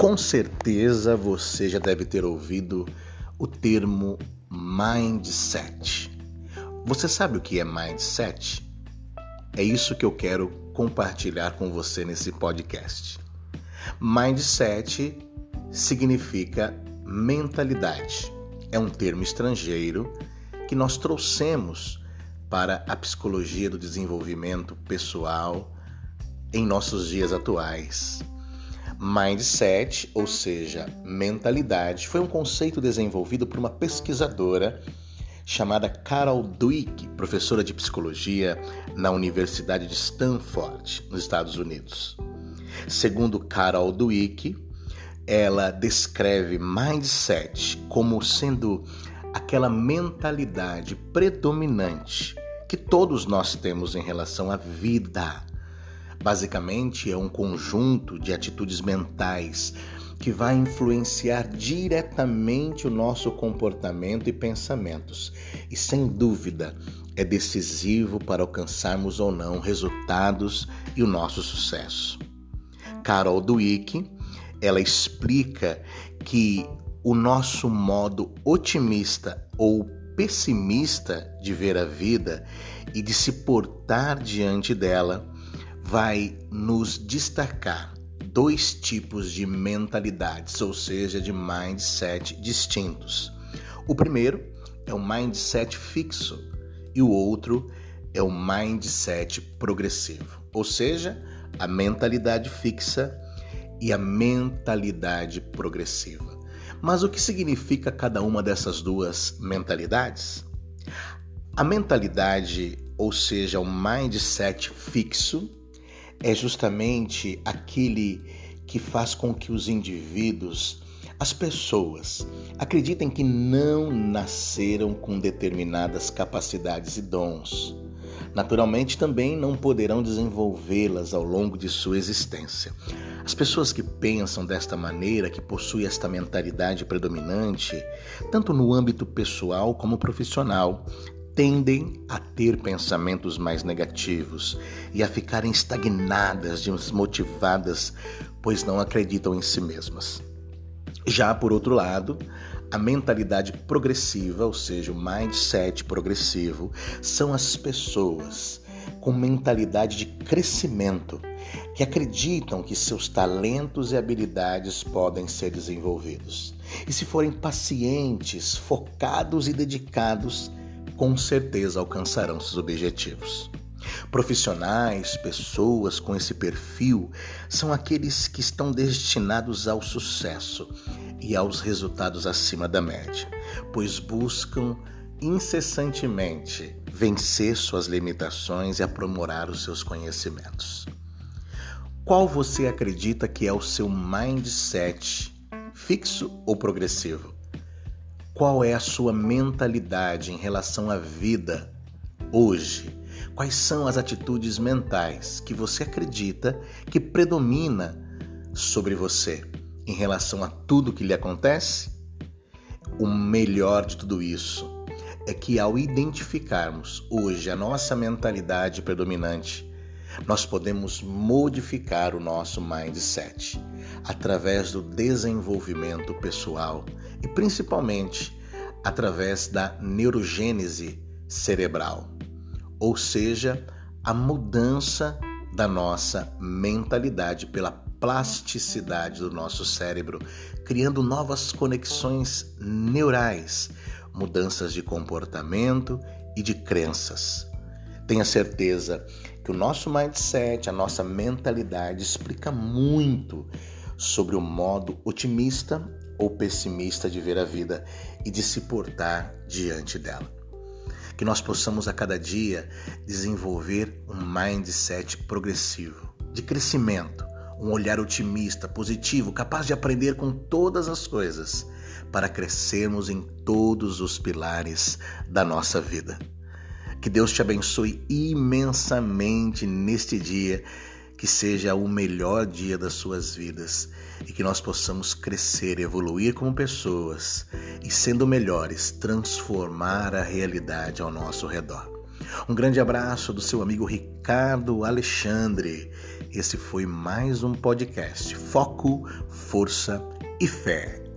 Com certeza você já deve ter ouvido o termo mindset. Você sabe o que é mindset? É isso que eu quero compartilhar com você nesse podcast. Mindset significa mentalidade. É um termo estrangeiro que nós trouxemos para a psicologia do desenvolvimento pessoal em nossos dias atuais. Mindset, ou seja, mentalidade, foi um conceito desenvolvido por uma pesquisadora chamada Carol Dweck, professora de psicologia na Universidade de Stanford, nos Estados Unidos. Segundo Carol Dweck, ela descreve mindset como sendo aquela mentalidade predominante que todos nós temos em relação à vida, Basicamente, é um conjunto de atitudes mentais que vai influenciar diretamente o nosso comportamento e pensamentos, e sem dúvida é decisivo para alcançarmos ou não resultados e o nosso sucesso. Carol Dweck, ela explica que o nosso modo otimista ou pessimista de ver a vida e de se portar diante dela vai nos destacar dois tipos de mentalidades, ou seja, de mindset distintos. O primeiro é o mindset fixo e o outro é o mindset progressivo, ou seja, a mentalidade fixa e a mentalidade progressiva. Mas o que significa cada uma dessas duas mentalidades? A mentalidade, ou seja, o mindset fixo, é justamente aquele que faz com que os indivíduos, as pessoas, acreditem que não nasceram com determinadas capacidades e dons. Naturalmente, também não poderão desenvolvê-las ao longo de sua existência. As pessoas que pensam desta maneira, que possuem esta mentalidade predominante, tanto no âmbito pessoal como profissional, tendem a ter pensamentos mais negativos e a ficarem estagnadas, desmotivadas, pois não acreditam em si mesmas. Já por outro lado, a mentalidade progressiva, ou seja, o mindset progressivo, são as pessoas com mentalidade de crescimento, que acreditam que seus talentos e habilidades podem ser desenvolvidos. E se forem pacientes, focados e dedicados, com certeza alcançarão seus objetivos. Profissionais, pessoas com esse perfil são aqueles que estão destinados ao sucesso e aos resultados acima da média, pois buscam incessantemente vencer suas limitações e aprimorar os seus conhecimentos. Qual você acredita que é o seu mindset, fixo ou progressivo? Qual é a sua mentalidade em relação à vida hoje? Quais são as atitudes mentais que você acredita que predomina sobre você em relação a tudo que lhe acontece? O melhor de tudo isso é que ao identificarmos hoje a nossa mentalidade predominante, nós podemos modificar o nosso mindset através do desenvolvimento pessoal e principalmente através da neurogênese cerebral, ou seja, a mudança da nossa mentalidade pela plasticidade do nosso cérebro, criando novas conexões neurais, mudanças de comportamento e de crenças. Tenha certeza que o nosso mindset, a nossa mentalidade explica muito sobre o modo otimista ou pessimista de ver a vida e de se portar diante dela. Que nós possamos a cada dia desenvolver um mindset progressivo, de crescimento, um olhar otimista, positivo, capaz de aprender com todas as coisas, para crescermos em todos os pilares da nossa vida. Que Deus te abençoe imensamente neste dia que seja o melhor dia das suas vidas e que nós possamos crescer, evoluir como pessoas e, sendo melhores, transformar a realidade ao nosso redor. Um grande abraço do seu amigo Ricardo Alexandre. Esse foi mais um podcast Foco força e fé.